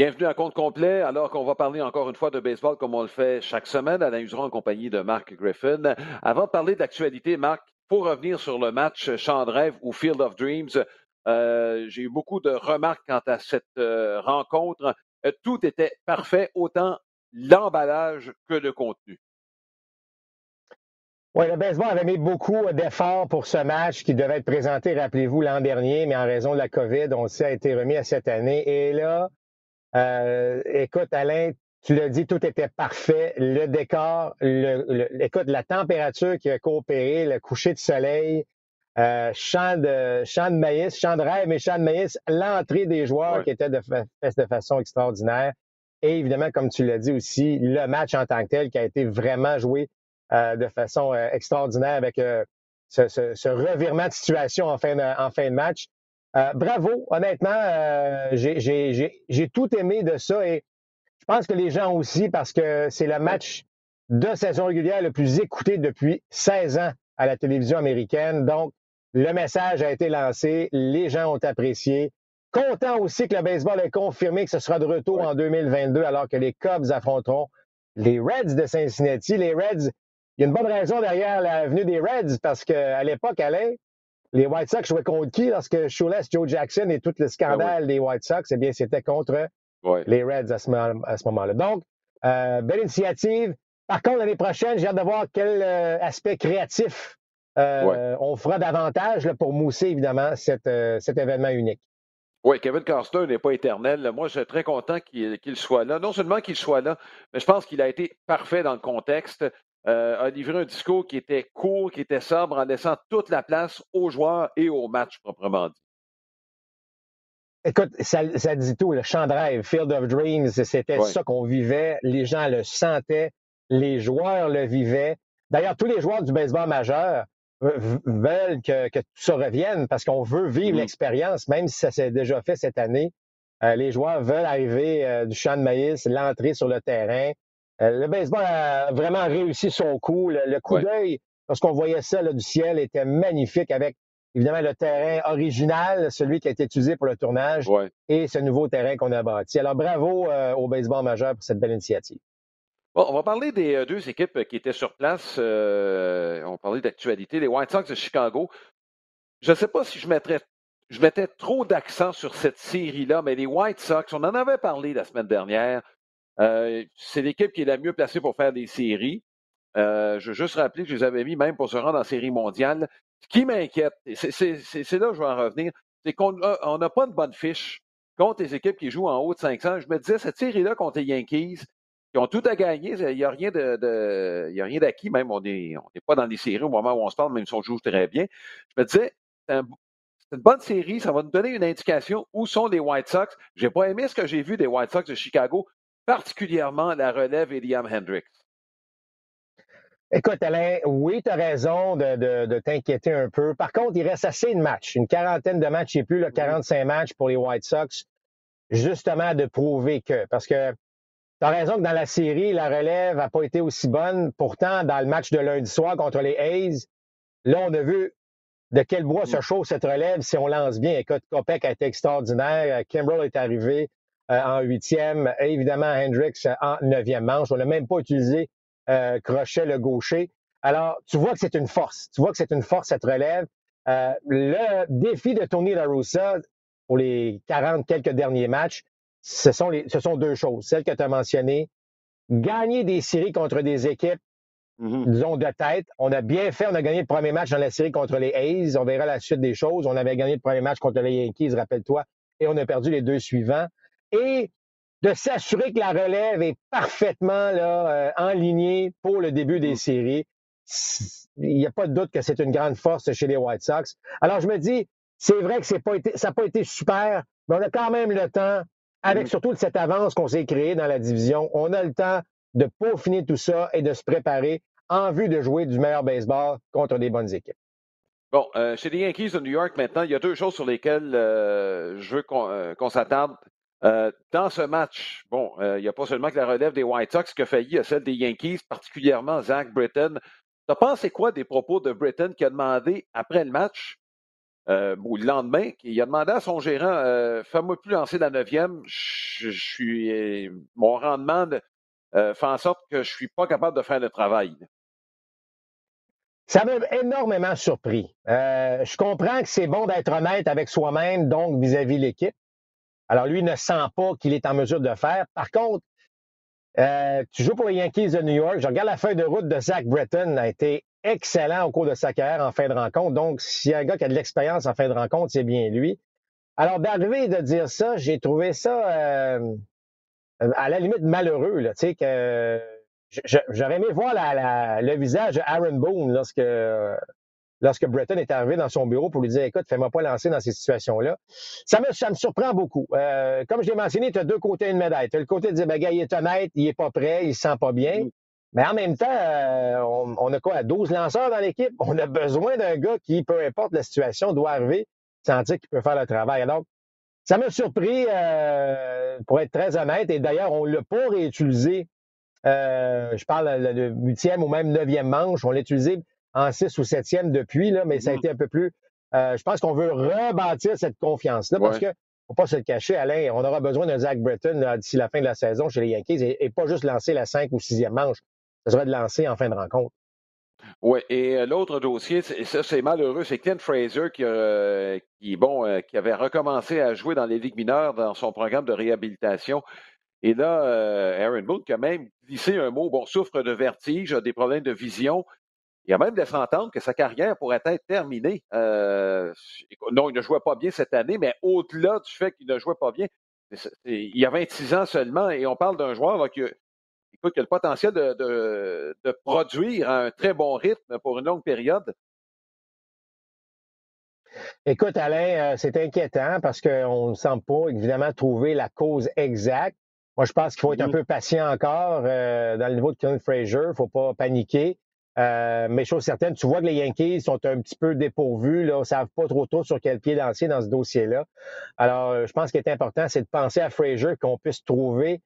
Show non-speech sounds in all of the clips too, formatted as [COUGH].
Bienvenue à compte complet, alors qu'on va parler encore une fois de baseball comme on le fait chaque semaine. Alain Useron en compagnie de Marc Griffin. Avant de parler d'actualité, Marc, pour revenir sur le match Champ de rêve ou Field of Dreams, euh, j'ai eu beaucoup de remarques quant à cette euh, rencontre. Euh, tout était parfait, autant l'emballage que le contenu. Oui, le baseball avait mis beaucoup d'efforts pour ce match qui devait être présenté, rappelez-vous, l'an dernier, mais en raison de la COVID, on a été remis à cette année. Et là, euh, écoute, Alain, tu l'as dit, tout était parfait. Le décor, le, écoute, la température qui a coopéré, le coucher de soleil, euh, champ, de, champ de maïs, champ de rêve, mais champ de maïs, l'entrée des joueurs qui était de, de façon extraordinaire. Et évidemment, comme tu l'as dit aussi, le match en tant que tel qui a été vraiment joué euh, de façon euh, extraordinaire avec euh, ce, ce, ce, revirement de situation en fin de, en fin de match. Euh, bravo, honnêtement, euh, j'ai tout aimé de ça et je pense que les gens aussi, parce que c'est le match de saison régulière le plus écouté depuis 16 ans à la télévision américaine. Donc, le message a été lancé, les gens ont apprécié. Content aussi que le baseball ait confirmé que ce sera de retour en 2022 alors que les Cubs affronteront les Reds de Cincinnati. Les Reds, il y a une bonne raison derrière la venue des Reds parce qu'à l'époque, Alain, les White Sox jouaient contre qui? Lorsque Shoeless, Joe Jackson et tout le ben scandale des White Sox? Eh bien, c'était contre les Reds à ce, moment-là. Donc, euh, belle initiative. Par contre, l'année prochaine, j'ai hâte de voir quel euh, aspect créatif euh, on fera davantage pour mousser, évidemment, cet événement unique. Oui, Kevin Costner n'est pas éternel. Moi, je suis très content qu'il soit là. Non seulement qu'il soit là, mais je pense qu'il a été parfait dans le contexte. Euh, a livré un discours qui était court, qui était sobre, en laissant toute la place aux joueurs et au match proprement dit. Écoute, ça, dit tout. Le champ de rêve, Field of Dreams, c'était ça qu'on vivait. Les gens le sentaient. Les joueurs le vivaient. D'ailleurs, tous les joueurs du baseball majeur veulent que, tout ça revienne parce qu'on veut vivre mm-hmm. l'expérience, même si ça s'est déjà fait cette année. Euh, les joueurs veulent arriver euh, du champ de maïs, l'entrée sur le terrain, le baseball a vraiment réussi son coup. Le, coup d'œil, lorsqu'on voyait ça du ciel, était magnifique avec évidemment le terrain original, celui qui a été utilisé pour le tournage, et ce nouveau terrain qu'on a bâti. Alors bravo euh, au baseball majeur pour cette belle initiative. Bon, on va parler des euh, deux équipes qui étaient sur place. on va parler d'actualité. Les White Sox de Chicago. Je ne sais pas si je mettrais je mettais trop d'accent sur cette série-là, mais les White Sox, on en avait parlé la semaine dernière. Euh, c'est l'équipe qui est la mieux placée pour faire des séries. Euh, je veux juste rappeler que je les avais mis même pour se rendre en série mondiale. Ce qui m'inquiète, c'est là que je vais en revenir, c'est qu'on n'a pas de bonne fiche contre les équipes qui jouent en haut de 500. Je me disais, cette série-là contre les Yankees, qui ont tout à gagner, il n'y a rien d'acquis, même on n'est pas dans les séries au moment où on se parle, même si on joue très bien. Je me disais, c'est une bonne série, ça va nous donner une indication où sont les White Sox. Je n'ai pas aimé ce que j'ai vu des White Sox de Chicago particulièrement la relève et Liam Hendricks? Écoute, Alain, oui, tu as raison de, t'inquiéter un peu. Par contre, il reste assez de matchs, une quarantaine de matchs et plus, le 45 matchs pour les White Sox, justement de prouver que. Parce que tu as raison que dans la série, la relève n'a pas été aussi bonne. Pourtant, dans le match de lundi soir contre les A's, là, on a vu de quel bois se chauffe cette relève si on lance bien. Écoute, Kopek a été extraordinaire. Kimbrell est arrivé. Euh, en huitième, évidemment Hendricks en neuvième manche. On n'a même pas utilisé euh, Crochet le gaucher. Alors, tu vois que c'est une force. Tu vois que c'est une force, cette relève. Euh, le défi de Tony La Russa pour les 40 quelques derniers matchs, ce sont, les, ce sont deux choses. Celle que tu as mentionnées, gagner des séries contre des équipes, mm-hmm. disons, de tête. On a bien fait, on a gagné le premier match dans la série contre les A's. On verra la suite des choses. On avait gagné le premier match contre les Yankees, rappelle-toi, et on a perdu les deux suivants et de s'assurer que la relève est parfaitement là, euh, pour le début des mmh. séries. Il n'y a pas de doute que c'est une grande force chez les White Sox. Alors, je me dis, c'est vrai que c'est pas été, ça n'a pas été super, mais on a quand même le temps, avec mmh. surtout cette avance qu'on s'est créée dans la division, on a le temps de peaufiner tout ça et de se préparer en vue de jouer du meilleur baseball contre des bonnes équipes. Bon, euh, chez les Yankees de New York maintenant, il y a deux choses sur lesquelles euh, je veux qu'on s'attarde. Euh, dans ce match, bon, euh, il n'y a pas seulement que la relève des White Sox qui a failli à celle des Yankees, particulièrement Zach Britton. Tu as pensé quoi des propos de Britton qui a demandé, après le match, Euh, le lendemain, il a demandé à son gérant Fais-moi plus lancer la neuvième. Je. Mon rendement fait en sorte que je ne suis pas capable de faire le travail. Ça m'a énormément surpris. je comprends que c'est bon d'être honnête avec soi-même, donc vis-à-vis l'équipe. Alors, lui ne sent pas qu'il est en mesure de faire. Par contre, tu joues pour les Yankees de New York. Je regarde la feuille de route de Zach Bretton, a été excellent au cours de sa carrière en fin de rencontre. Donc, s'il y a un gars qui a de l'expérience en fin de rencontre, c'est bien lui. Alors, d'arriver de dire ça, j'ai trouvé ça euh, à la limite malheureux. Là, tu sais, que j'aurais aimé voir le visage de Aaron Boone lorsque, lorsque Breton est arrivé dans son bureau pour lui dire Écoute, fais-moi pas lancer dans ces situations-là. Ça me, ça me surprend beaucoup. Euh, comme je l'ai mentionné, tu as deux côtés d'une médaille. Tu as le côté de dire ben, gars, il est honnête, il est pas prêt, il se sent pas bien. Mm. Mais en même temps, euh, on, a quoi? 12 lanceurs dans l'équipe. On a besoin d'un gars qui, peu importe la situation, doit arriver, sentir qu'il peut faire le travail. Alors, ça m'a surpris, euh, pour être très honnête, et d'ailleurs, on ne l'a pas réutilisé. Euh, je parle de huitième ou même neuvième manche. On l'a utilisé en six ou septième depuis, là, mais ça a mm-hmm. été un peu plus. je pense qu'on veut rebâtir cette confiance-là parce que faut pas se le cacher, Alain, on aura besoin d'un Zach Bretton d'ici la fin de la saison chez les Yankees et, et, pas juste lancer la cinq ou sixième manche ça serait de lancer en fin de rencontre. Oui, et euh, l'autre dossier, ça c'est malheureux, c'est Ken Fraser qui, euh, qui, bon, euh, qui avait recommencé à jouer dans les ligues mineures dans son programme de réhabilitation. Et là, Aaron Boone a même glissé un mot, bon, souffre de vertige, a des problèmes de vision. Il a même laissé entendre que sa carrière pourrait être terminée. non, il ne jouait pas bien cette année, mais au-delà du fait qu'il ne jouait pas bien, il y a 26 ans seulement et on parle d'un joueur qui, écoute, qui a le potentiel de, produire un très bon rythme pour une longue période. Écoute, Alain, euh, c'est inquiétant parce qu'on ne semble pas, évidemment, trouver la cause exacte. Moi, je pense qu'il faut être un mm-hmm. peu patient encore euh, dans le niveau de Ken Fraser. Il ne faut pas paniquer. Euh, mais chose certaine, tu vois que les Yankees sont un petit peu dépourvus, là, ne savent pas trop tôt sur quel pied lancer dans ce dossier-là. Alors, je pense qu'il est important, c'est de penser à Fraser, qu'on puisse trouver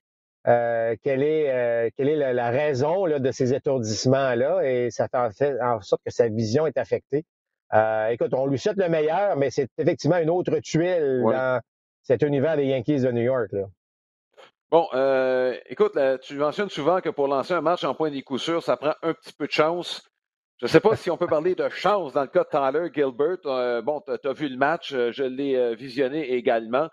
euh, quelle est, euh, quelle est la, raison là, de ces étourdissements-là et ça fait en sorte que sa vision est affectée. Euh, écoute, on lui souhaite le meilleur, mais c'est effectivement une autre tuile dans cet univers des Yankees de New York. Là. Bon, écoute, tu mentionnes souvent que pour lancer un match en point des coups ça prend un petit peu de chance. Je ne sais pas si on peut parler de chance dans le cas de Tyler Gilbert. bon, tu as, vu le match, je l'ai visionné également.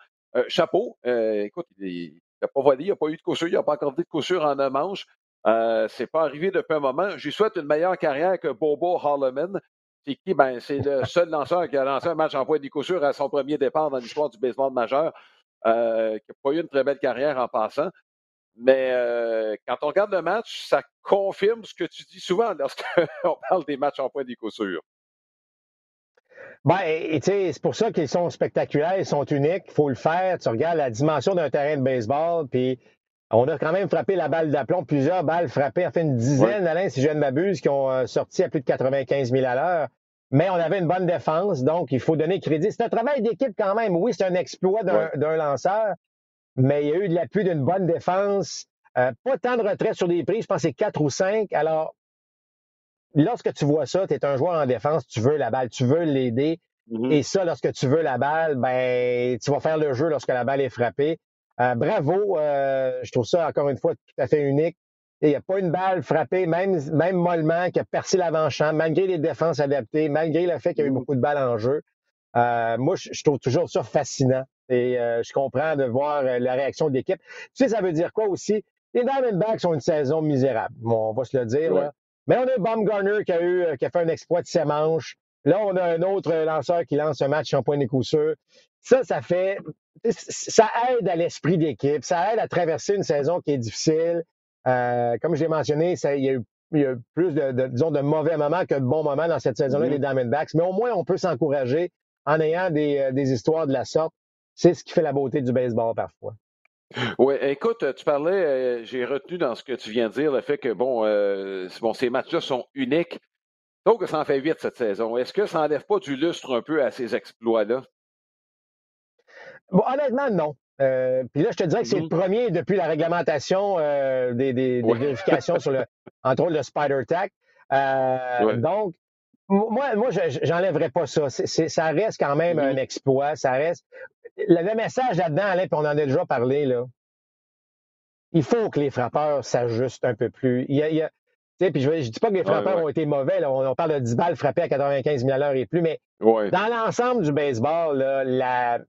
chapeau, écoute, il, n'a pas volé, il n'a pas eu de coup il n'a pas accordé de coup en un manche. Euh, c'est pas arrivé depuis un moment. Je lui souhaite une meilleure carrière que Bobo Holloman. C'est qui? Ben, c'est le seul lanceur qui a lancé un match en point de coup à son premier départ dans l'histoire du baseball majeur, euh, qui n'a pas eu une très belle carrière en passant. Mais euh, quand on regarde le match, ça confirme ce que tu dis souvent lorsqu'on [LAUGHS] parle des matchs en point de coup ben, c'est pour ça qu'ils sont spectaculaires, ils sont uniques, il faut le faire. Tu regardes la dimension d'un terrain de baseball, puis on a quand même frappé la balle d'aplomb, plusieurs balles frappées, en fait une dizaine, Alain, si je ne m'abuse, qui ont euh, sorti à plus de 95 000 à l'heure. Mais on avait une bonne défense, donc il faut donner crédit. C'est un travail d'équipe quand même. Oui, c'est un exploit d'un lanceur, mais il y a eu de l'appui d'une bonne défense. Euh, pas tant de retrait sur des prises, je pense que c'est quatre ou cinq. Alors, lorsque tu vois ça, tu es un joueur en défense, tu veux la balle, tu veux l'aider. Mm-hmm. Et ça, lorsque tu veux la balle, ben, tu vas faire le jeu lorsque la balle est frappée. Euh, bravo, euh, je trouve ça encore une fois tout à fait unique. Il n'y a pas une balle frappée, même, même mollement, qui a percé l'avant-champ, malgré les défenses adaptées, malgré le fait qu'il y a eu mm-hmm. beaucoup de balles en jeu. Euh, moi, je, trouve toujours ça fascinant. Et je comprends de voir la réaction de l'équipe. Tu sais, ça veut dire quoi aussi? Les Diamondbacks ont une saison misérable. Bon, on va se le dire. Là. Mais on a Baumgartner qui a eu, euh, qui a fait un exploit de ses manches. Là, on a un autre lanceur qui lance un match en point de coup Ça, ça fait, ça aide à l'esprit d'équipe, ça aide à traverser une saison qui est difficile. Euh, comme je l'ai mentionné, ça, il, y a eu, il y a plus de, disons, de mauvais moments que de bons moments dans cette saison-là mm-hmm. des Diamondbacks. Mais au moins, on peut s'encourager en ayant des, euh, des histoires de la sorte. C'est ce qui fait la beauté du baseball parfois. Oui, écoute, tu parlais, euh, j'ai retenu dans ce que tu viens de dire le fait que, bon, euh, bon ces matchs-là sont uniques. Donc, ça en fait vite cette saison. Est-ce que ça n'enlève pas du lustre un peu à ces exploits-là? Bon, honnêtement, non. Euh, puis là, je te dirais que c'est le premier depuis la réglementation des, vérifications sur le, [LAUGHS] entre autres, le Spider Tack. Donc, moi, moi, j'enlèverais pas ça. ça reste quand même un mm-hmm. exploit. Ça reste. Le, message là-dedans, Alain, puis on en a déjà parlé, là. Il faut que les frappeurs s'ajustent un peu plus. Il y a, puis je ne dis pas que les frappeurs ont été mauvais. On, parle de 10 balles frappées à 95 000 à l'heure et plus, mais dans l'ensemble du baseball, la,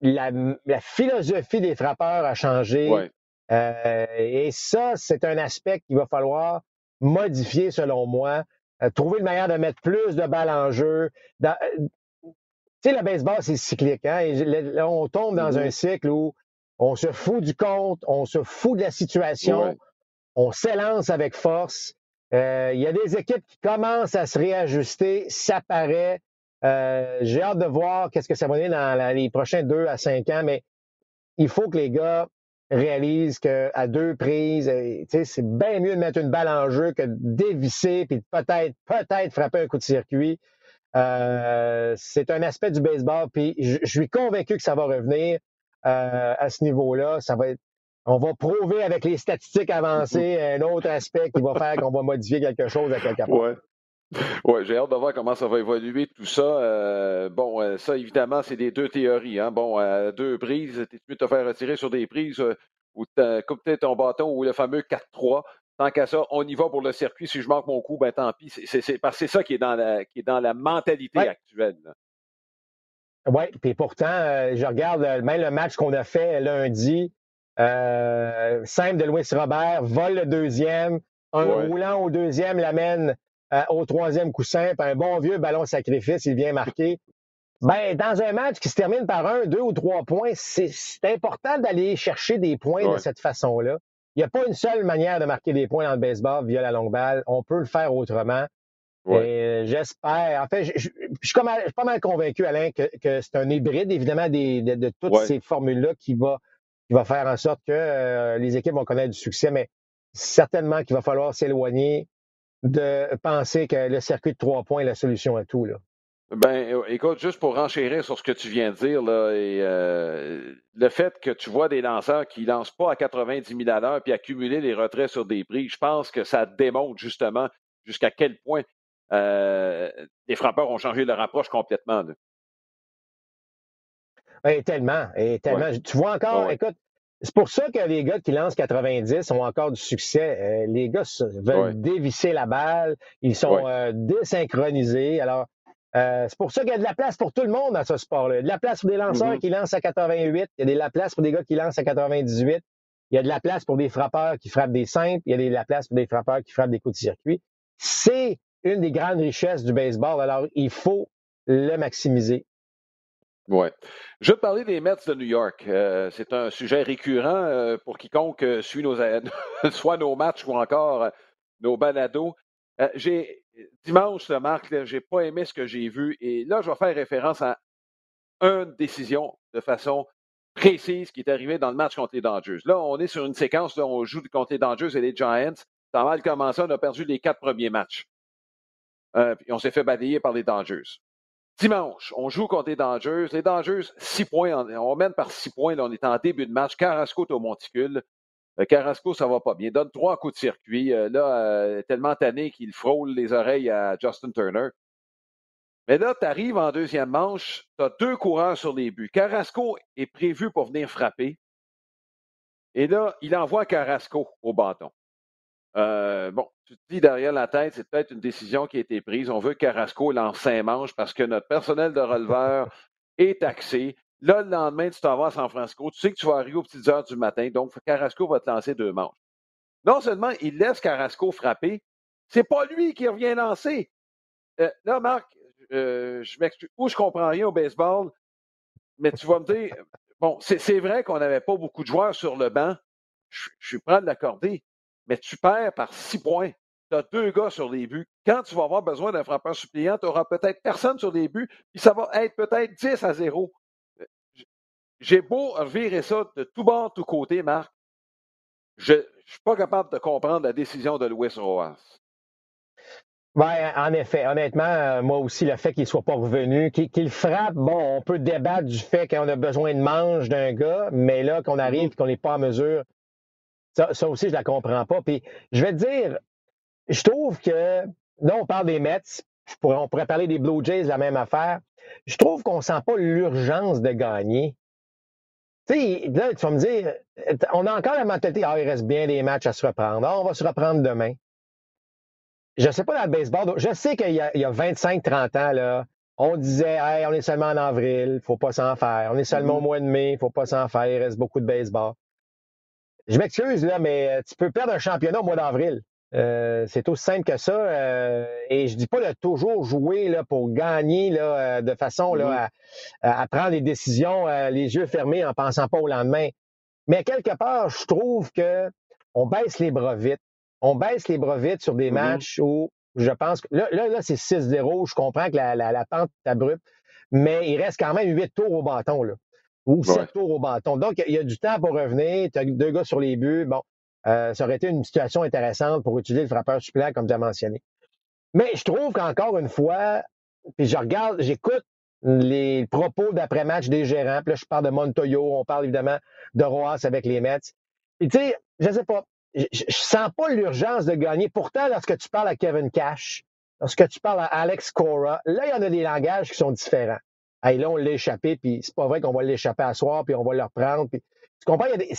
la, philosophie des frappeurs a changé. Euh, et ça, c'est un aspect qu'il va falloir modifier selon moi. Euh, trouver une manière de mettre plus de balles en jeu. Euh, tu sais, le baseball, c'est cyclique. Hein? on tombe dans mm-hmm. un cycle où on se fout du compte, on se fout de la situation, on s'élance avec force. Il y a des équipes qui commencent à se réajuster, ça paraît. J'ai hâte de voir qu'est-ce que ça va donner dans les prochains deux à cinq ans, mais il faut que les gars réalise qu'à deux prises, euh, c'est bien mieux de mettre une balle en jeu que de dévisser puis peut-être, peut-être frapper un coup de circuit. Euh, c'est un aspect du baseball, puis je, suis convaincu que ça va revenir euh, à ce niveau-là. Ça va on va prouver avec les statistiques avancées un autre aspect qui va faire qu'on va modifier quelque chose à quelque part. Oui, j'ai hâte de voir comment ça va évoluer tout ça. Euh, bon, euh, ça, évidemment, c'est des deux théories. Hein. Bon, à deux prises, t'es mieux te faire retirer sur des prises euh, où tu coupes ton bâton ou le fameux 4-3. Tant qu'à ça, on y va pour le circuit. Si je manque mon coup, ben tant pis. C'est parce que c'est ça qui est dans la, qui est dans la mentalité actuelle. Oui, puis pourtant, je regarde même le match qu'on a fait lundi. simple de Louis Robert, vole le deuxième, un roulant au deuxième l'amène euh, au troisième coussin, puis un bon vieux ballon sacrifice, il vient marquer. Ben, dans un match qui se termine par un, deux ou trois points, c'est important d'aller chercher des points de cette façon-là. Il n'y a pas une seule manière de marquer des points dans le baseball via la longue balle. On peut le faire autrement. Et j'espère. En fait, je, suis pas mal convaincu, Alain, que, c'est un hybride, évidemment, de, toutes ces formules-là qui va, qui va faire en sorte que euh, les équipes vont connaître du succès, mais certainement qu'il va falloir s'éloigner de penser que le circuit de trois points est la solution à tout. Là. Ben, écoute, juste pour renchérir sur ce que tu viens de dire, là, et, euh, le fait que tu vois des lanceurs qui ne lancent pas à 90 000 à l'heure puis accumuler les retraits sur des prix, je pense que ça démontre justement jusqu'à quel point euh, les frappeurs ont changé leur approche complètement. Ben, tellement, et tellement. Tu vois encore, écoute, c'est pour ça que les gars qui lancent 90 ont encore du succès. Euh, les gars veulent dévisser la balle, ils sont euh, désynchronisés. Alors, euh, c'est pour ça qu'il y a de la place pour tout le monde dans ce sport-là. Il y a de la place pour des lanceurs mm-hmm. qui lancent à 88, il y a de la place pour des gars qui lancent à 98, il y a de la place pour des frappeurs qui frappent des simples, il y a de la place pour des frappeurs qui frappent des coups de circuit. C'est une des grandes richesses du baseball. Alors, il faut le maximiser. Oui. Je te parler des Mets de New York. Euh, c'est un sujet récurrent euh, pour quiconque euh, suit nos, [LAUGHS] soit nos matchs ou encore nos balados. j'ai dimanche, Marc, j'ai pas aimé ce que j'ai vu et là, je vais faire référence à une décision de façon précise qui est arrivée dans le match contre les Dangers. Là, on est sur une séquence, là, on joue contre les Dangers et les Giants. Ça a mal commencé, on a perdu les quatre premiers matchs. puis on s'est fait balayer par les Dangers. Dimanche, on joue contre les Dangers. Les Dangers, six points. On mène par six points. Là, on est en début de match. Carrasco est au monticule. Euh, Carrasco, ça va pas bien. Donne trois coups de circuit. Euh, là, euh, tellement tanné qu'il frôle les oreilles à Justin Turner. Mais là, tu arrives en deuxième manche, tu as deux coureurs sur les buts. Carrasco est prévu pour venir frapper. Et là, il envoie Carrasco au bâton. Euh, bon, tu te dis derrière la tête, c'est peut-être une décision qui a été prise. On veut que Carrasco lance cinq manches parce que notre personnel de releveur est taxé. Là, le lendemain, tu t'en vas à San Francisco. Tu sais que tu vas arriver aux petites heures du matin. Donc, Carrasco va te lancer deux manches. Non seulement il laisse Carrasco frapper, c'est pas lui qui revient lancer. Euh, là, Marc, euh, je m'excuse. Où je comprends rien au baseball, mais tu vas me dire, bon, c'est vrai qu'on n'avait pas beaucoup de joueurs sur le banc. Je, je suis prêt à l'accorder mais tu perds par six points. Tu as deux gars sur les buts. Quand tu vas avoir besoin d'un frappeur suppliant, tu n'auras peut-être personne sur les buts, puis ça va être peut-être 10 à 0. J'ai beau revirer ça de tout bord, tout côté, Marc. Je ne suis pas capable de comprendre la décision de Louis Roas. Oui, en effet. Honnêtement, euh, moi aussi, le fait qu'il ne soit pas revenu, qu'il frappe, bon, on peut débattre du fait qu'on a besoin de manche d'un gars, mais là, qu'on arrive et mm-hmm. qu'on n'est pas en mesure ça, aussi, je la comprends pas. Puis je vais te dire, je trouve que là, on parle des Mets, on pourrait parler des Blue Jays, la même affaire. Je trouve qu'on sent pas l'urgence de gagner. Tu sais, là, tu vas me dire, on a encore la mentalité, ah, il reste bien des matchs à se reprendre. Ah, on va se reprendre demain. Je sais pas dans le baseball, je sais qu'il y a, 25-30 ans, là, on disait, hey, on est seulement en avril, faut pas s'en faire. On est seulement au mm-hmm. mois de mai, faut pas s'en faire, il reste beaucoup de baseball. Je m'excuse, là, mais tu peux perdre un championnat au mois d'avril. Euh, c'est aussi simple que ça. Euh, et je dis pas de toujours jouer là, pour gagner là, euh, de façon là, à, prendre des décisions les yeux fermés en pensant pas au lendemain. Mais quelque part, je trouve que on baisse les bras vite. On baisse les bras vite sur des matchs où je pense que là, là, c'est 6-0. Je comprends que la, la, pente est abrupte, mais il reste quand même 8 tours au bâton. Là, ou 7 tours au bâton. Donc, il y a du temps pour revenir. Tu as deux gars sur les buts. Bon, euh, ça aurait été une situation intéressante pour utiliser le frappeur suppléant, comme j'ai mentionné. Mais je trouve qu'encore une fois, puis je regarde, j'écoute les propos d'après-match des gérants. Puis là, je parle de Montoyo, on parle évidemment de Roas avec les Mets. Puis tu sais, je sais pas, je, je sens pas l'urgence de gagner. Pourtant, lorsque tu parles à Kevin Cash, lorsque tu parles à Alex Cora, là, il y en a des langages qui sont différents. Hey, là, on l'a échappé, puis c'est pas vrai qu'on va l'échapper à soir, puis on va le reprendre. Tu comprends? Il y a des,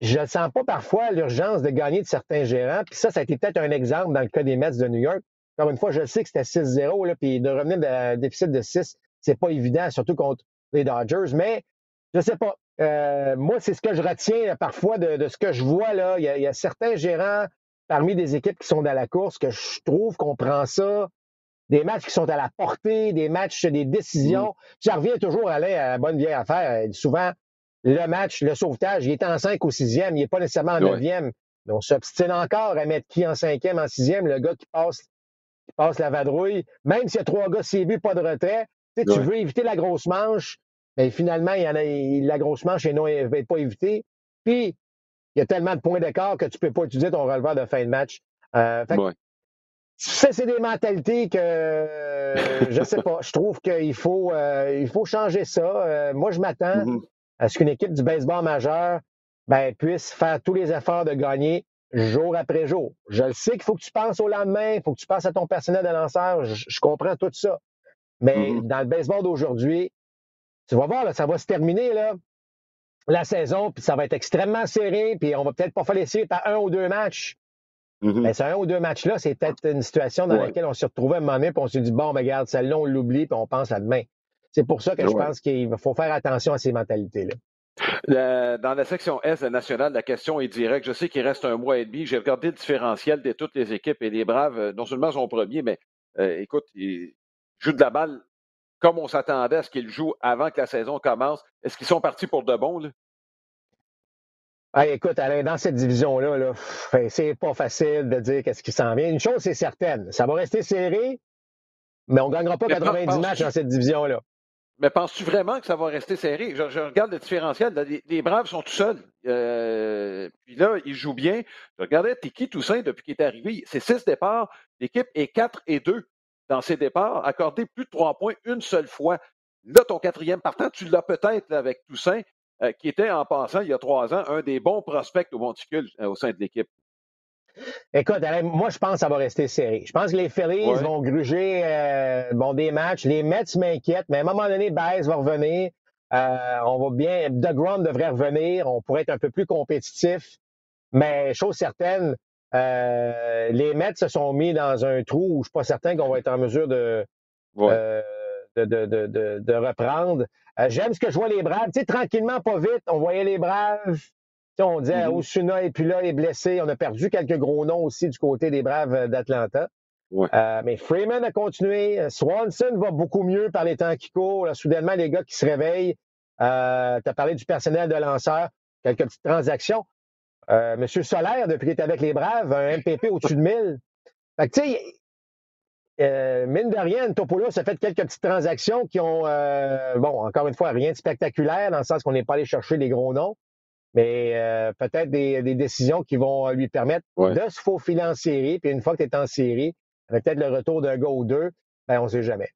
je ne sens pas parfois l'urgence de gagner de certains gérants. Puis ça, ça a été peut-être un exemple dans le cas des Mets de New York. Encore une fois, je sais que c'était 6-0, puis de revenir d'un déficit de 6, c'est pas évident, surtout contre les Dodgers. Mais je sais pas. Euh, moi, c'est ce que je retiens parfois de, ce que je vois là. Il y, a, certains gérants parmi des équipes qui sont dans la course que je trouve qu'on prend ça des matchs qui sont à la portée, des matchs, des décisions. Mm. Ça revient toujours à la bonne vieille affaire. Souvent, le match, le sauvetage, il est en 5 ou 6e, il n'est pas nécessairement en 9e. Mais on s'obstine encore à mettre qui en cinquième, en sixième, le gars qui passe, qui passe la vadrouille. Même s'il y a trois gars CB, pas de retrait, tu, sais, tu veux éviter la grosse manche, mais finalement, il y en a, la grosse manche est non pas évitée. Puis, il y a tellement de points d'écart que tu ne peux pas utiliser ton releveur de fin de match. Euh, c'est des mentalités que je sais pas. Je trouve qu'il faut, euh, il faut changer ça. Euh, moi, je m'attends mm-hmm à ce qu'une équipe du baseball majeur ben, puisse faire tous les efforts de gagner jour après jour. Je le sais qu'il faut que tu penses au lendemain, il faut que tu penses à ton personnel de lanceur, je, comprends tout ça. Mais mm-hmm. dans le baseball d'aujourd'hui, tu vas voir, là, ça va se terminer là, la saison, puis ça va être extrêmement serré, puis on va peut-être pas faire les par un ou deux matchs. Mais ce un ou deux matchs-là, c'est peut-être une situation dans laquelle on s'est retrouvé un moment donné, puis on s'est dit, bon, ben, regarde, celle-là, on l'oublie, puis on pense à demain. C'est pour ça que je pense qu'il faut faire attention à ces mentalités-là. dans la section S nationale, la question est directe. Je sais qu'il reste un mois et demi. J'ai regardé le différentiel de toutes les équipes et les Braves, euh, non seulement sont premiers, mais euh, écoute, ils jouent de la balle comme on s'attendait à ce qu'ils jouent avant que la saison commence. Est-ce qu'ils sont partis pour de bon? Là? Écoute, Alain, dans cette division-là, -là, c'est pas facile de dire qu'est-ce qui s'en vient. Une chose, c'est certaine, ça va rester serré, mais on ne gagnera pas 90 matchs dans cette division-là. Mais penses-tu vraiment que ça va rester serré? Je, regarde le différentiel. les, Braves sont tout seuls. Euh, puis là, ils jouent bien. Je regardais Tiki Toussaint depuis qu'il est arrivé. C'est six départs. L'équipe est 4 et 2 dans ses départs, accordé plus de trois points une seule fois. Là, ton quatrième partant, tu l'as peut-être avec Toussaint, euh, qui était en passant il y a trois ans un des bons prospects au monticule euh, au sein de l'équipe. Écoute, moi, je pense que ça va rester serré. Je pense que les Phillies vont gruger euh, bon, des matchs. Les Mets m'inquiètent, mais à un moment donné, Baez va revenir. Euh, on va bien. DeGrom devrait revenir. On pourrait être un peu plus compétitif. Mais chose certaine, les Mets se sont mis dans un trou où je suis pas certain qu'on va être en mesure de, de, de, de, reprendre. J'aime ce que je vois les Braves. Tu sais, tranquillement, pas vite, on voyait les Braves on disait mm-hmm. Osuna et puis là est blessé. On a perdu quelques gros noms aussi du côté des Braves euh, d'Atlanta. Euh, mais Freeman a continué. Swanson va beaucoup mieux par les temps qui courent. soudainement, les gars qui se réveillent. Euh, tu as parlé du personnel de lanceur. Quelques petites transactions. Monsieur Solaire, depuis qu'il est avec les Braves, un MPP au-dessus de 1000. Fait que, tu sais, mine de rien, Topolo a fait quelques petites transactions qui ont, bon, encore une fois, rien de spectaculaire, dans le sens qu'on n'est pas allé chercher les gros noms mais euh, peut-être des, décisions qui vont lui permettre de se faufiler en série. Puis une fois que tu es en série, avec peut-être le retour d'un gars ou deux, ben, on ne sait jamais.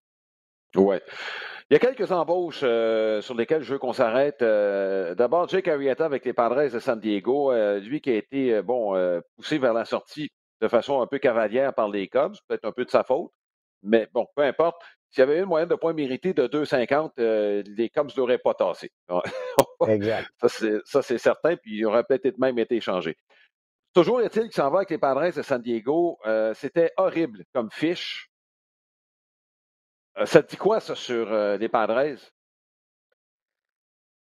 Oui. Il y a quelques embauches euh, sur lesquelles je veux qu'on s'arrête. Euh, d'abord, Jake Arrieta avec les Padres de San Diego, lui qui a été bon poussé vers la sortie de façon un peu cavalière par les Cubs, peut-être un peu de sa faute. Mais bon, peu importe. S'il y avait une moyenne de points mérités de 2,50, euh, les Cubs ne l'auraient pas tassé. [LAUGHS] exact. Ça, c'est certain, puis il aurait peut-être même été échangé. Toujours est-il qu'il s'en va avec les Padres de San Diego. Euh, c'était horrible comme fiche. Euh, ça te dit quoi, ça, sur les Padres?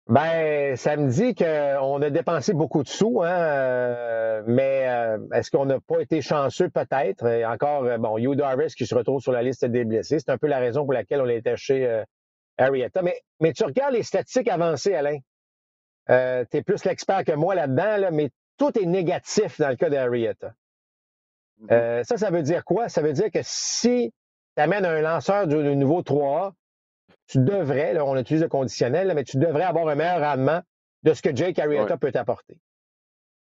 Ben, ça me dit qu'on a dépensé beaucoup de sous, hein, euh, mais euh, est-ce qu'on n'a pas été chanceux peut-être? Et encore, euh, bon, Hugh Darvis qui se retrouve sur la liste des blessés, c'est un peu la raison pour laquelle on été chez Arietta. Mais, mais tu regardes les statistiques avancées, Alain. tu es plus l'expert que moi là-dedans, là, mais tout est négatif dans le cas d'Arietta. Mm-hmm. ça, ça veut dire quoi? Ça veut dire que si tu amènes un lanceur du niveau 3A, tu devrais, là, on utilise le conditionnel, mais tu devrais avoir un meilleur rendement de ce que Jake Arrieta peut t'apporter.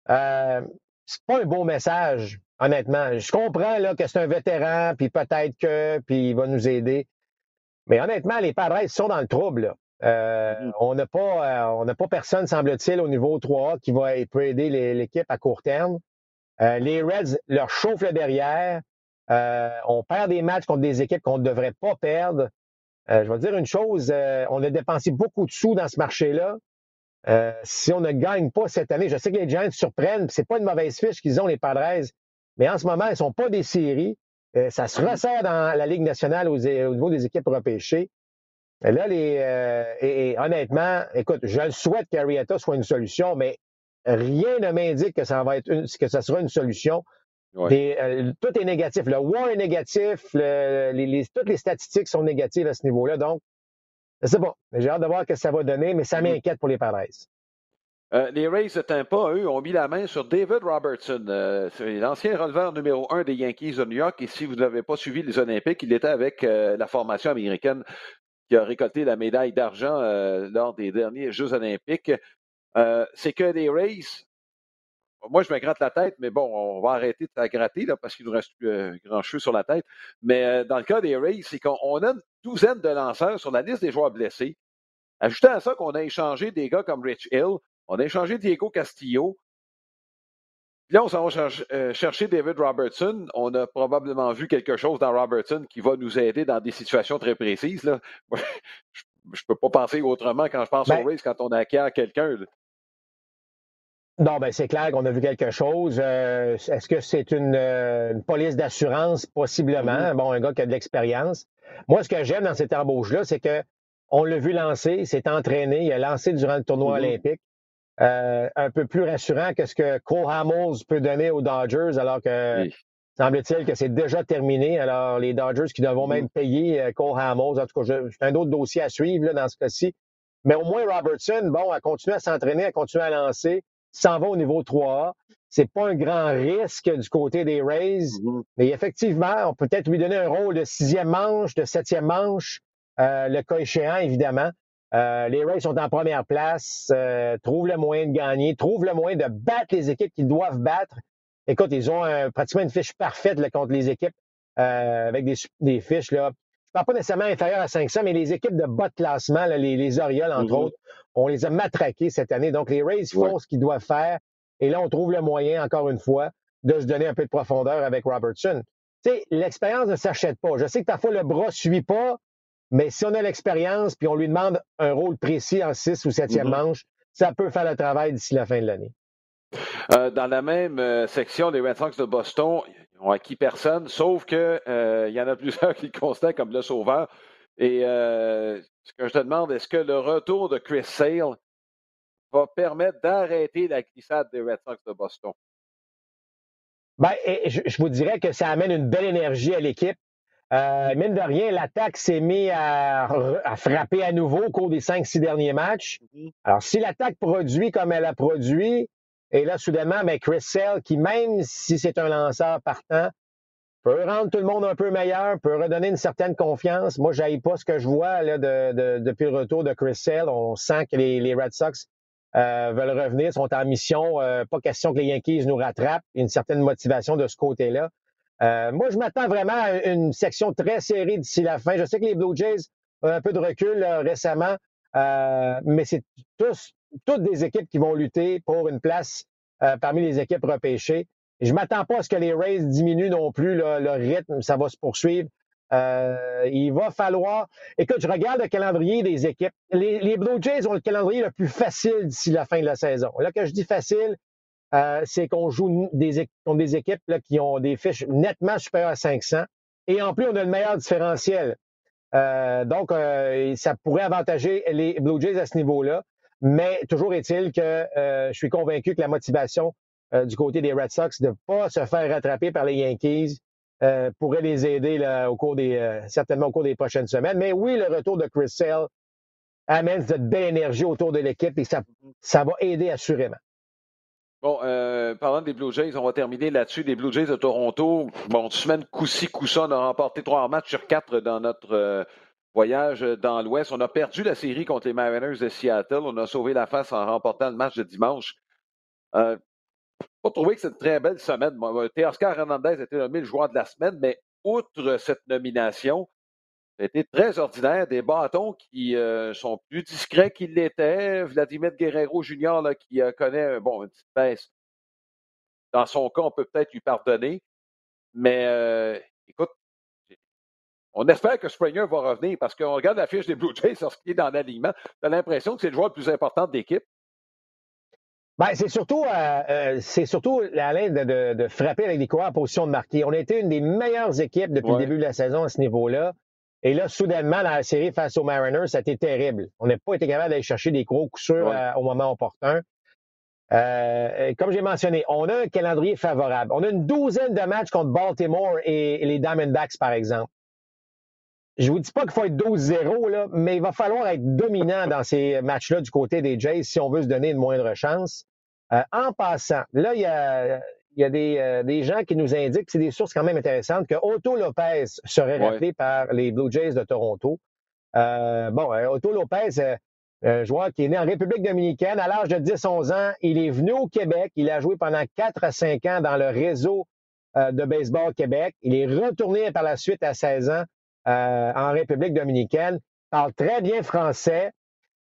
Euh, c'est pas un beau message, honnêtement. Je comprends là, que c'est un vétéran, puis peut-être que, puis il va nous aider. Mais honnêtement, les Padres sont dans le trouble. Euh, mm-hmm. On n'a pas, euh, on n'a pas personne, semble-t-il, au niveau 3 qui va peut aider l'équipe à court terme. Euh, les Reds leur chauffent le derrière. on perd des matchs contre des équipes qu'on ne devrait pas perdre. Euh, je vais dire une chose, euh, on a dépensé beaucoup de sous dans ce marché-là. Euh, si on ne gagne pas cette année, je sais que les Giants surprennent, c'est pas une mauvaise fiche qu'ils ont, les Padres, mais en ce moment, ils sont pas des séries. ça se resserre dans la Ligue nationale au, niveau des équipes repêchées. là, les, et, honnêtement, écoute, je le souhaite qu'Arietta soit une solution, mais rien ne m'indique que ça va être une, que ça sera une solution. Euh, tout est négatif. Le war est négatif. toutes les statistiques sont négatives à ce niveau-là. Donc, c'est bon. J'ai hâte de voir ce que ça va donner, mais ça mm-hmm. m'inquiète pour les Padres. Euh, les Rays de Tampa, eux, ont mis la main sur David Robertson, euh, l'ancien releveur numéro un des Yankees de New York. Et si vous n'avez pas suivi les Olympiques, il était avec la formation américaine qui a récolté la médaille d'argent lors des derniers Jeux olympiques. C'est que les Rays moi, je me gratte la tête, mais bon, on va arrêter de la gratter là, parce qu'il nous reste plus euh, grand cheveu sur la tête. Mais euh, dans le cas des Rays, c'est qu'on a une douzaine de lanceurs sur la liste des joueurs blessés. Ajoutant à ça qu'on a échangé des gars comme Rich Hill, on a échangé Diego Castillo. Puis là, on s'en va euh, chercher David Robertson. On a probablement vu quelque chose dans Robertson qui va nous aider dans des situations très précises. Là. [LAUGHS] je ne peux pas penser autrement quand je pense aux ben Rays quand on acquiert quelqu'un. Non, ben c'est clair qu'on a vu quelque chose. Euh, est-ce que c'est une, euh, police d'assurance? Possiblement. Mm-hmm. Bon, un gars qui a de l'expérience. Moi, ce que j'aime dans cette embauche-là, c'est que on l'a vu lancer, s'est entraîné, il a lancé durant le tournoi mm-hmm. olympique. Euh, un peu plus rassurant que ce que Cole Hamels peut donner aux Dodgers, alors que semble-t-il que c'est déjà terminé. Alors, les Dodgers qui devront mm-hmm. même payer Cole Hamels. En tout cas, c'est un autre dossier à suivre là, dans ce cas-ci. Mais au moins, Robertson, bon, a continué à s'entraîner, a continué à lancer s'en va au niveau 3A. C'est pas un grand risque du côté des Rays, mm-hmm. mais effectivement, on peut peut-être lui donner un rôle de sixième manche, de septième manche, euh, le cas échéant, évidemment. Euh, les Rays sont en première place, euh, trouvent le moyen de gagner, trouvent le moyen de battre les équipes qu'ils doivent battre. Écoute, ils ont pratiquement une fiche parfaite contre les équipes avec des, fiches là, parle pas nécessairement inférieures à 500, mais les équipes de bas de classement, les, Orioles, entre mm-hmm. autres, on les a matraqués cette année. Donc, les Rays font ce qu'ils doivent faire. Et là, on trouve le moyen, encore une fois, de se donner un peu de profondeur avec Robertson. Tu sais, l'expérience ne s'achète pas. Je sais que parfois le bras ne suit pas, mais si on a l'expérience puis on lui demande un rôle précis en six ou septième mm-hmm. manche, ça peut faire le travail d'ici la fin de l'année. Euh, dans la même euh, section des Red Sox de Boston, n'ont acquis personne, sauf qu'il euh, y en a plusieurs [LAUGHS] qui le constatent comme le sauveur. Et ce que je te demande, est-ce que le retour de Chris Sale va permettre d'arrêter la glissade des Red Sox de Boston? Ben, je, vous dirais que ça amène une belle énergie à l'équipe. Euh, mine de rien, l'attaque s'est mise à, frapper à nouveau au cours des cinq, six derniers matchs. Mm-hmm. Alors, si l'attaque produit comme elle a produit, et là, soudainement, ben, Chris Sale, qui même si c'est un lanceur partant, peut rendre tout le monde un peu meilleur, peut redonner une certaine confiance. Moi, je pas ce que je vois là, de, depuis le retour de Chris Sale. On sent que les, Red Sox euh, veulent revenir, sont en mission. Euh, pas question que les Yankees nous rattrapent. Une certaine motivation de ce côté-là. Euh, moi, je m'attends vraiment à une section très serrée d'ici la fin. Je sais que les Blue Jays ont un peu de recul récemment, mais c'est tous toutes des équipes qui vont lutter pour une place parmi les équipes repêchées. Je m'attends pas à ce que les Rays diminuent non plus le rythme, ça va se poursuivre. il va falloir. Écoute, je regarde le calendrier des équipes. Les, Blue Jays ont le calendrier le plus facile d'ici la fin de la saison. Là, que je dis facile, c'est qu'on joue des, des équipes qui ont des fiches nettement supérieures à 500. Et en plus, on a le meilleur différentiel. Euh, donc, euh, ça pourrait avantager les Blue Jays à ce niveau-là. Mais toujours est-il que euh, je suis convaincu que la motivation du côté des Red Sox de ne pas se faire rattraper par les Yankees pourrait les aider là, au cours des certainement au cours des prochaines semaines. Mais oui, le retour de Chris Sale amène cette belle énergie autour de l'équipe et ça, ça va aider assurément. Bon, euh, parlant des Blue Jays, on va terminer là-dessus. Les Blue Jays de Toronto, bon, semaine coup-ci, coup-ça, on a remporté trois matchs sur quatre dans notre euh, voyage dans l'Ouest. On a perdu la série contre les Mariners de Seattle. On a sauvé la face en remportant le match de dimanche. Euh, pas trouvé que c'est une très belle semaine. Oscar Hernandez a été nommé le joueur de la semaine, mais outre cette nomination, été très ordinaire. Des bâtons qui euh, sont plus discrets qu'ils l'étaient. Vladimir Guerrero Jr., là, qui euh, connaît bon, une petite baisse. Dans son cas, on peut peut-être lui pardonner. Mais euh, écoute, on espère que Springer va revenir parce qu'on regarde la fiche des Blue Jays lorsqu'il est dans l'alignement. Tu as l'impression que c'est le joueur le plus important de l'équipe? Ben, c'est surtout, c'est surtout Alain de, de, de, frapper avec des coureurs en position de marquer. On a été une des meilleures équipes depuis le début de la saison à ce niveau-là. Et là, soudainement, dans la série face aux Mariners, ça a été terrible. On n'a pas été capable d'aller chercher des gros coups sûrs euh, au moment opportun. Euh, comme j'ai mentionné, on a un calendrier favorable. On a une douzaine de matchs contre Baltimore et, les Diamondbacks, par exemple. Je vous dis pas qu'il faut être 12-0, là, mais il va falloir être dominant dans ces matchs-là du côté des Jays si on veut se donner une moindre chance. Euh, en passant, là, il y a il y a des, euh, des, gens qui nous indiquent, c'est des sources quand même intéressantes, que Otto Lopez serait rappelé par les Blue Jays de Toronto. Euh, bon, euh, Otto Lopez, euh, un joueur qui est né en République dominicaine, à l'âge de 10-11 ans, il est venu au Québec. Il a joué pendant 4 à 5 ans dans le réseau de baseball Québec. Il est retourné par la suite à 16 ans en République dominicaine. Parle très bien français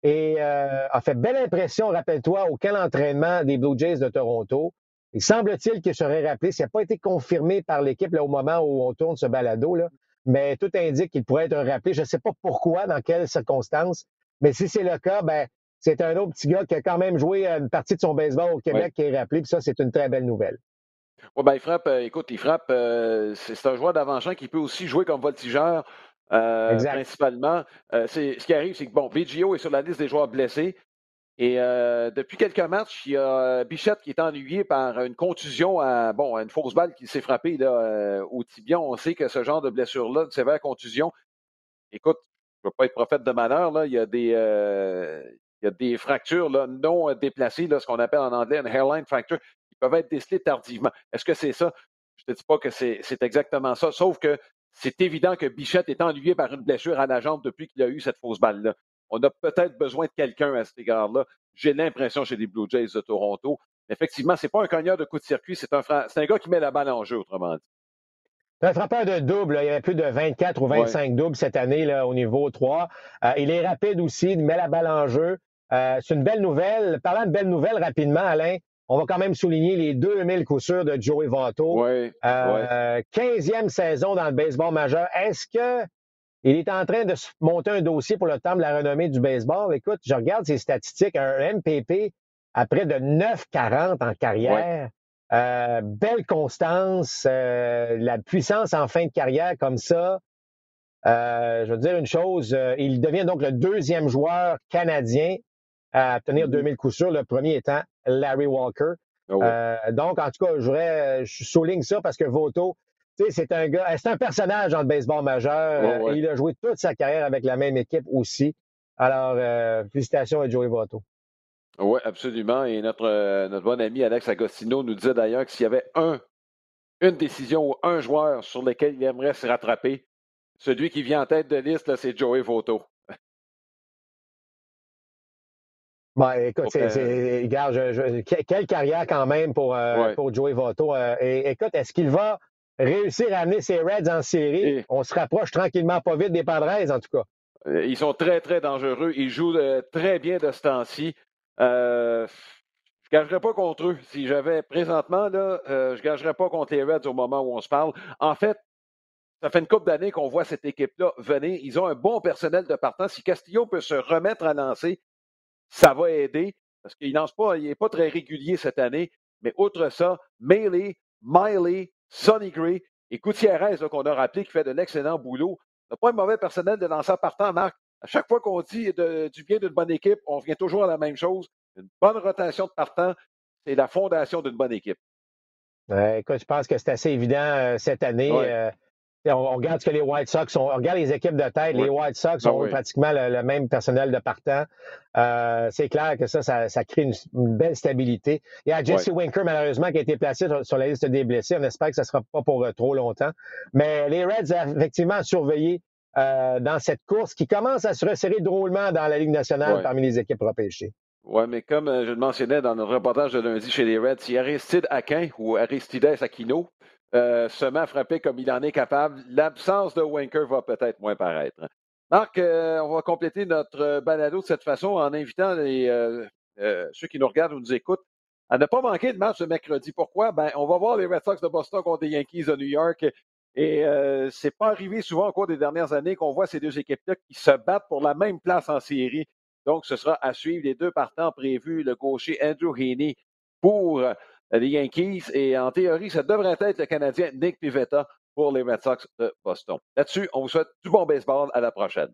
et a fait belle impression, rappelle-toi, au camp d'entraînement des Blue Jays de Toronto. Il semble-t-il qu'il serait rappelé, ça n'a pas été confirmé par l'équipe au moment où on tourne ce balado, là, mais tout indique qu'il pourrait être rappelé. Je ne sais pas pourquoi, dans quelles circonstances, mais si c'est le cas, ben, c'est un autre petit gars qui a quand même joué une partie de son baseball au Québec qui est rappelé, puis ça, c'est une très belle nouvelle. Oui, ben, il frappe, euh, écoute, il frappe, euh, c'est un joueur d'avant-champ qui peut aussi jouer comme voltigeur. Euh, principalement. ce qui arrive, c'est que bon, BGO est sur la liste des joueurs blessés. Et depuis quelques matchs, il y a Bichette qui est ennuyé par une contusion à bon, une fausse balle qui s'est frappée là, au tibion. On sait que ce genre de blessure-là, une sévère contusion, écoute, je ne veux pas être prophète de malheur, là, il y a des, il y a des fractures là, non déplacées, là, ce qu'on appelle en anglais une hairline fracture, peuvent être décelées tardivement. Est-ce que c'est ça? Je ne te dis pas que c'est exactement ça, sauf que c'est évident que Bichette est ennuyé par une blessure à la jambe depuis qu'il a eu cette fausse balle-là on a peut-être besoin de quelqu'un à cet égard-là. J'ai l'impression chez les Blue Jays de Toronto. Effectivement, c'est pas un cogneur de coup de circuit, c'est un, un gars qui met la balle en jeu, autrement dit. C'est un frappeur de double. Il y avait plus de 24 ou 25 doubles cette année là, au niveau 3. Euh, il est rapide aussi, il met la balle en jeu. Euh, c'est une belle nouvelle. Parlant de belles nouvelles rapidement, Alain, on va quand même souligner les 2000 coups sûrs de Joey Votto. Oui, euh, 15e saison dans le baseball majeur. Est-ce que il est en train de monter un dossier pour le temps de la renommée du baseball? Écoute, je regarde ses statistiques. Un MPP à près de 9,40 en carrière. Euh, belle constance, euh, la puissance en fin de carrière comme ça. Euh, je veux dire une chose, il devient donc le deuxième joueur canadien à obtenir 2000 mm-hmm. coups sûrs, le premier étant Larry Walker. Ah donc, en tout cas, je, je souligne ça parce que Voto, c'est un gars, c'est un personnage dans le baseball majeur. Euh, il a joué toute sa carrière avec la même équipe aussi. Alors, euh, félicitations à Joey Votto. Oui, absolument. Et notre, euh, notre bon ami Alex Agostino nous disait d'ailleurs que s'il y avait un, une décision ou un joueur sur lequel il aimerait se rattraper, celui qui vient en tête de liste, c'est Joey Votto. Bon, écoute, c'est, quelle carrière quand même pour, pour Joey Votto. et écoute, est-ce qu'il va réussir à amener ses Reds en série, on se rapproche tranquillement pas vite des Padres, en tout cas. Euh, ils sont très, très dangereux. Ils jouent euh, très bien de ce temps-ci. Euh, je ne gagerais pas contre eux. Si j'avais présentement, là, je ne gagerais pas contre les Reds au moment où on se parle. En fait, ça fait une couple d'années qu'on voit cette équipe-là venir. Ils ont un bon personnel de partant. Si Castillo peut se remettre à lancer, ça va aider parce qu'il lance pas, il n'est pas très régulier cette année. Mais outre ça, Maley, Miley, Sonny Gray et Gutiérrez, qu'on a rappelé, qui fait de l'excellent boulot. On n'a pas un mauvais personnel de lanceur partant, Marc. À chaque fois qu'on dit du bien d'une bonne équipe, on vient toujours à la même chose. Une bonne rotation de partant, c'est la fondation d'une bonne équipe. écoute, je pense que c'est assez évident euh, cette année. Euh, on, regarde ce que les White Sox ont. On regarde les équipes de tête. Les White Sox ben ont pratiquement le, même personnel de partant. Euh, c'est clair que ça, ça, crée une, belle stabilité. Il y a Jesse Winker, malheureusement, qui a été placé sur, la liste des blessés. On espère que ça ne sera pas pour euh, trop longtemps. Mais les Reds, effectivement, surveillé euh, dans cette course qui commence à se resserrer drôlement dans la Ligue nationale parmi les équipes repêchées. Oui, mais comme je le mentionnais dans notre reportage de lundi chez les Reds, si Aristide Aquin ou Aristides Aquino euh, seulement frappé comme il en est capable. L'absence de Winker va peut-être moins paraître. Marc, euh, on va compléter notre balado de cette façon en invitant euh, ceux qui nous regardent ou nous écoutent à ne pas manquer le match de mercredi. Pourquoi? Ben, on va voir les Red Sox de Boston contre les Yankees de New York. Et euh, c'est pas arrivé souvent au cours des dernières années qu'on voit ces deux équipes-là qui se battent pour la même place en série. Donc, ce sera à suivre les deux partants prévus, le gaucher Andrew Heaney pour les Yankees. Et en théorie, ça devrait être le Canadien Nick Pivetta pour les Red Sox de Boston. Là-dessus, on vous souhaite du bon baseball. À la prochaine.